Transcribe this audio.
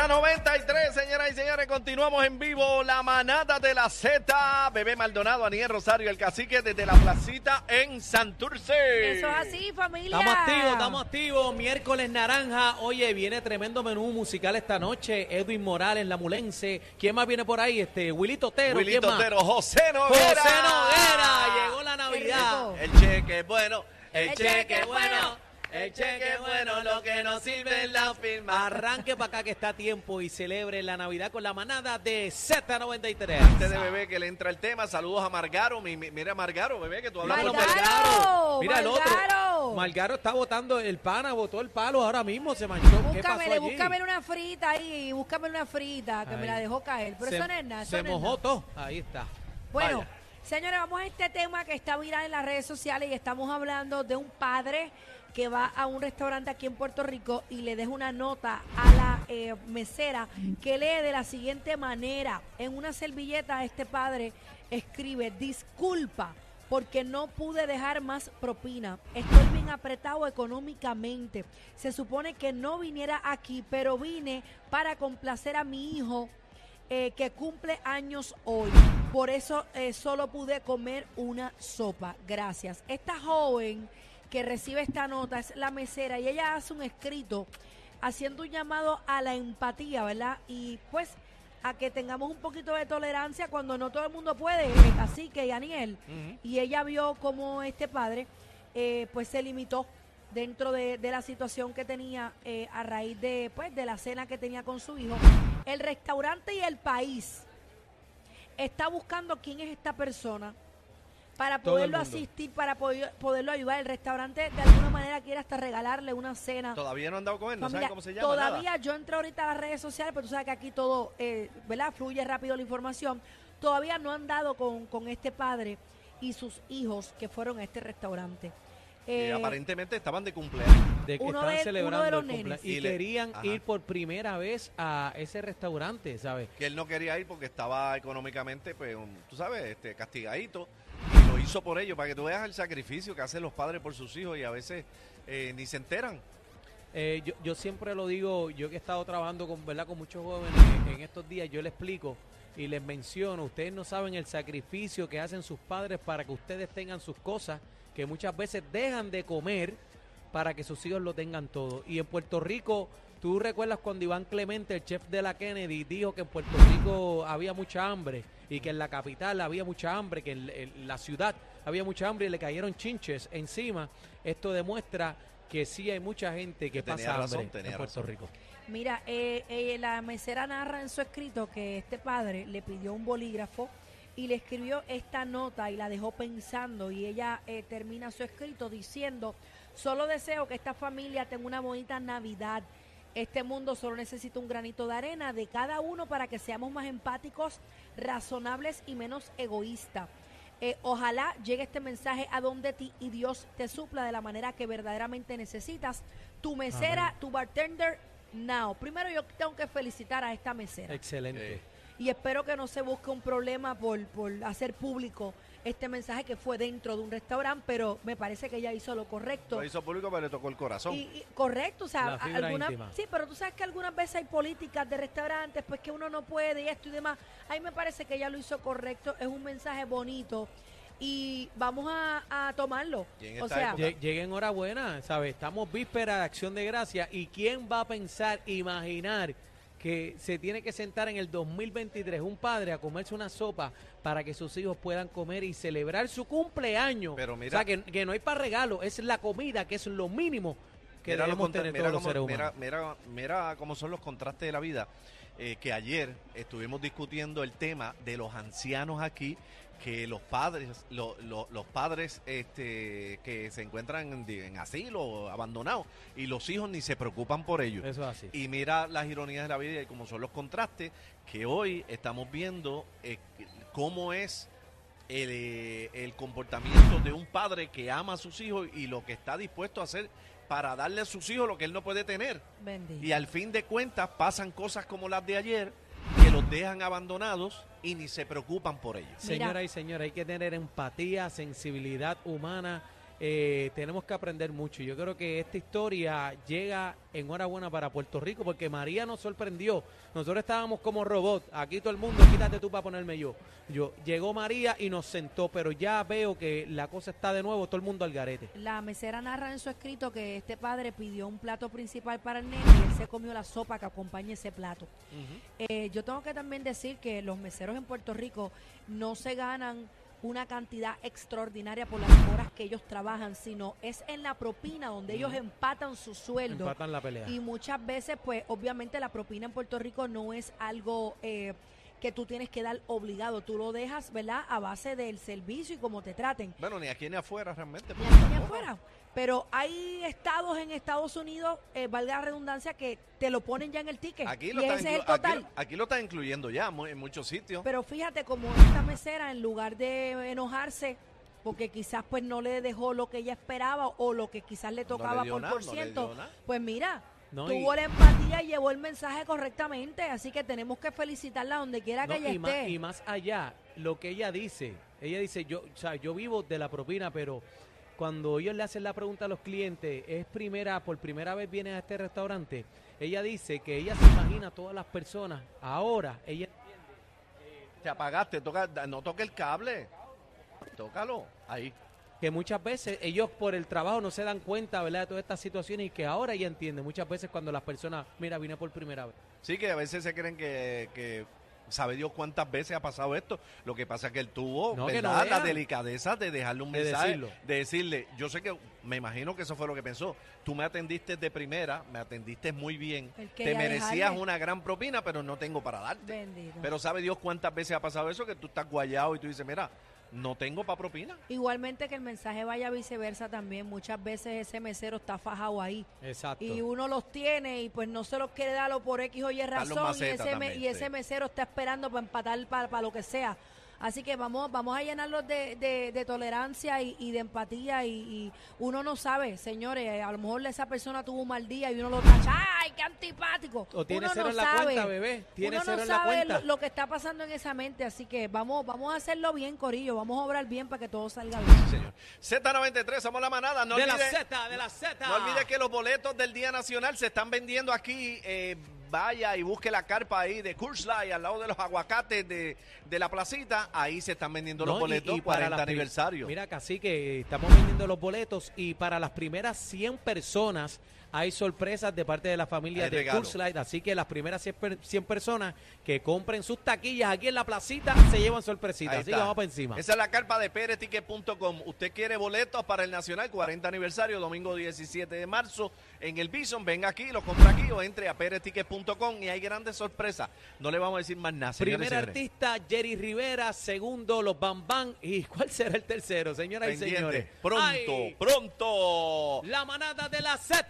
Z93, señoras y señores, continuamos en vivo. La manada de la Z. Bebé Maldonado, Aniel Rosario, el cacique desde la placita en Santurce. Eso es así, familia. Estamos activos, estamos activos. Miércoles naranja. Oye, viene tremendo menú musical esta noche. Edwin Morales, la mulense. ¿Quién más viene por ahí? Este, Willy Totero. Willy. Totero, José Noguera. José Noguera. Llegó la Navidad. El cheque es bueno, el, El cheque cheque es es bueno. bueno. El cheque es bueno, lo que no sirve es la firma. Arranque para acá que está a tiempo y celebre la Navidad con la manada de Z93. Antes de bebé que le entra el tema, saludos a Margaro. Mi- mi- Mira, Margaro, bebé, que tú hablas con Margaro. Margaro. Mira el otro. Margaro. Margaro está votando el pana, votó el palo ahora mismo, se manchó. ¿Qué pasó Búscamele, allí? búscamele una frita ahí, búscamele una frita que me la dejó caer. Pero se, eso no es nada, eso se no mojó nada. todo. Ahí está. Bueno, Vaya. Señores, vamos a este tema que está viral en las redes sociales y estamos hablando de un padre que va a un restaurante aquí en Puerto Rico y le deja una nota a la eh, mesera que lee de la siguiente manera. En una servilleta este padre escribe, disculpa porque no pude dejar más propina. Estoy bien apretado económicamente. Se supone que no viniera aquí, pero vine para complacer a mi hijo eh, que cumple años hoy. Por eso eh, solo pude comer una sopa. Gracias. Esta joven que recibe esta nota es la mesera y ella hace un escrito haciendo un llamado a la empatía, ¿verdad? Y pues a que tengamos un poquito de tolerancia cuando no todo el mundo puede, así que Daniel. Y ella vio como este padre eh, pues se limitó dentro de, de la situación que tenía eh, a raíz de pues de la cena que tenía con su hijo. El restaurante y el país está buscando quién es esta persona para Todo poderlo asistir, para poder- poderlo ayudar. El restaurante de alguna manera quiere hasta regalarle una cena. Todavía no han dado con él, no Familia, saben cómo se llama. todavía nada. yo entré ahorita a las redes sociales, pero tú sabes que aquí todo, eh, ¿verdad? Fluye rápido la información. Todavía no han dado con, con este padre y sus hijos que fueron a este restaurante. Eh, aparentemente estaban de cumpleaños. De que Uno están de- celebrando uno de los el cumpleaños y, Y le- querían Ajá. ir por primera vez a ese restaurante, ¿sabes? Que él no quería ir porque estaba económicamente, pues, un- tú sabes, este, castigadito. Y lo hizo por ello, para que tú veas el sacrificio que hacen los padres por sus hijos y a veces eh, ni se enteran. Eh, yo, yo siempre lo digo, yo que he estado trabajando con, ¿verdad? con muchos jóvenes en, en estos días, yo les explico y les menciono, ustedes no saben el sacrificio que hacen sus padres para que ustedes tengan sus cosas, que muchas veces dejan de comer para que sus hijos lo tengan todo. Y en Puerto Rico, tú recuerdas cuando Iván Clemente, el chef de la Kennedy, dijo que en Puerto Rico había mucha hambre y que en la capital había mucha hambre, que en, en la ciudad había mucha hambre y le cayeron chinches encima. Esto demuestra que sí hay mucha gente que Tenía pasa razón, hambre en Puerto razón. Rico. Mira, eh, eh, la mesera narra en su escrito que este padre le pidió un bolígrafo y le escribió esta nota y la dejó pensando y ella eh, termina su escrito diciendo, solo deseo que esta familia tenga una bonita Navidad. Este mundo solo necesita un granito de arena de cada uno para que seamos más empáticos, razonables y menos egoístas. Eh, ojalá llegue este mensaje a donde ti y Dios te supla de la manera que verdaderamente necesitas. Tu mesera, tu bartender, now. Primero yo tengo que felicitar a esta mesera Excelente. Y espero que no se busque un problema por, por hacer público este mensaje que fue dentro de un restaurante, pero me parece que ella hizo lo correcto. Lo hizo público, pero le tocó el corazón. Y, y- correcto, o sea, La fibra alguna- íntima. sí, pero tú sabes que algunas veces hay políticas de restaurantes, pues que uno no puede y esto y demás. Ahí me parece que ella lo hizo correcto, es un mensaje bonito y vamos a, a tomarlo. O sea, Llegue enhorabuena, ¿sabes? Estamos víspera de acción de gracia y quién va a pensar, imaginar que se tiene que sentar en el 2023 un padre a comerse una sopa para que sus hijos puedan comer y celebrar su cumpleaños. Pero mira- o sea, que, que no hay para regalo, es la comida, que es lo mínimo que Mira, debemos tener mira todos los cómo- seres mira- humanos. mira- mira cómo son los contrastes de la vida. Eh, que ayer estuvimos discutiendo el tema de los ancianos aquí, que los padres, lo- lo- los padres este, que se encuentran en, en asilo, abandonados, y los hijos ni se preocupan por ellos. Eso es así. Y mira las ironías de la vida y cómo son los contrastes, que hoy estamos viendo eh, cómo es el, eh, el comportamiento de un padre que ama a sus hijos y lo que está dispuesto a hacer para darle a sus hijos lo que él no puede tener. Bendito. Y al fin de cuentas pasan cosas como las de ayer, que los dejan abandonados y ni se preocupan por ellos. Señora y señora, hay que tener empatía, sensibilidad humana. Eh, tenemos que aprender mucho. Yo creo que esta historia llega en hora buena para Puerto Rico porque María nos sorprendió. Nosotros estábamos como robot. Aquí todo el mundo, quítate tú para ponerme yo. Yo llegó María y nos sentó, pero ya veo que la cosa está de nuevo, todo el mundo al garete. La mesera narra en su escrito que este padre pidió un plato principal para el nene y él se comió la sopa que acompaña ese plato. Eh, yo tengo que también decir que los meseros en Puerto Rico no se ganan una cantidad extraordinaria por las horas que ellos trabajan, sino es en la propina donde ellos empatan su sueldo. Empatan la pelea. Y muchas veces, pues, obviamente la propina en Puerto Rico no es algo eh, que tú tienes que dar obligado. Tú lo dejas, ¿verdad? A base del servicio y cómo te traten. Bueno, ni aquí ni afuera realmente. Ni aquí ni afuera. Pero hay estados en Estados Unidos, eh, valga la redundancia, que te lo ponen ya en el ticket. Aquí lo, y está ese es el inclu- aquí- lo incluyendo ya en muchos sitios. Pero fíjate, como esta mesera, en lugar de enojarse, porque quizás pues no le dejó lo que ella esperaba o lo que quizás le No le tocaba por nada, por ciento, pues mira, No, y- tuvo la empatía y llevó el mensaje correctamente, así que tenemos que felicitarla donde quiera que ella y, más, esté. y más allá, lo que ella dice, ella dice, yo, o sea, yo vivo de la propina, pero cuando ellos le hacen la pregunta a los clientes, es primera, por primera vez viene a este restaurante, ella dice que ella se imagina a todas las personas, ahora ella Te apagaste, toca, no toque el cable. Tócalo. Ahí. Que muchas veces ellos por el trabajo no se dan cuenta, ¿verdad?, de todas estas situaciones y que ahora ella entiende, muchas veces cuando las personas, mira, vine por primera vez. Sí, que a veces se creen que, que sabe Dios cuántas veces ha pasado esto. Lo que pasa es que él tuvo No, que no ¿verdad? la delicadeza de dejarle un De mensaje, decirlo. de decirle, yo sé que, me imagino que eso fue lo que pensó. Tú me atendiste de primera, me atendiste muy bien, te merecías dejarle. una gran propina, pero no tengo para darte. Bendito. Pero sabe Dios cuántas veces ha pasado eso que tú estás guayado y tú dices, mira, no tengo para propina. Igualmente que el mensaje vaya viceversa también. Muchas veces ese mesero está fajado ahí. Exacto. Y uno los tiene y pues no se los quiere darlo por X o Y razón. Y ese, me- también, y ese sí. mesero está esperando para empatar para, lo que sea. Así que vamos, vamos a llenarlos de, de- de tolerancia y, y de empatía. Y, y uno no sabe, señores, a lo mejor esa persona tuvo un mal día y uno lo tacha. ¡Ay, qué antipático! O tiene uno cero no en la sabe. cuenta, bebé. Tiene uno cero no en la sabe cuenta. Lo, lo que está pasando en esa mente. Así que vamos, vamos a hacerlo bien, Corillo. Vamos a obrar bien para que todo salga bien. Sí, señor. Z93, somos la manada. No de la Z, de la Z. No olvide que los boletos del Día Nacional se están vendiendo aquí. eh, vaya y busque la carpa ahí de Kurzlai al lado de los aguacates de, de la placita. Ahí se están vendiendo los No, boletos y para 40 las pri- aniversario. Mira, casi que estamos vendiendo los boletos y para las primeras 100 personas hay sorpresas de parte de la familia Hay de. Kurzlight. Así que las primeras 100, per- 100 personas que compren sus taquillas aquí en la placita se llevan sorpresitas. Ahí Así está. que vamos para encima. Esa es la carpa de pereticket.com. Usted quiere boletos para el Nacional 40 aniversario, domingo 17 de marzo en el Bison. Venga aquí, lo compra aquí o entre a pereticket.com y hay grandes sorpresas. No le vamos a decir más nada. señores Primer señores. artista, Jerry Rivera. Segundo, los Bam Bam. ¿Y cuál será el tercero, señoras y señores? Pronto, ¡Ay! pronto. La manada de la Z.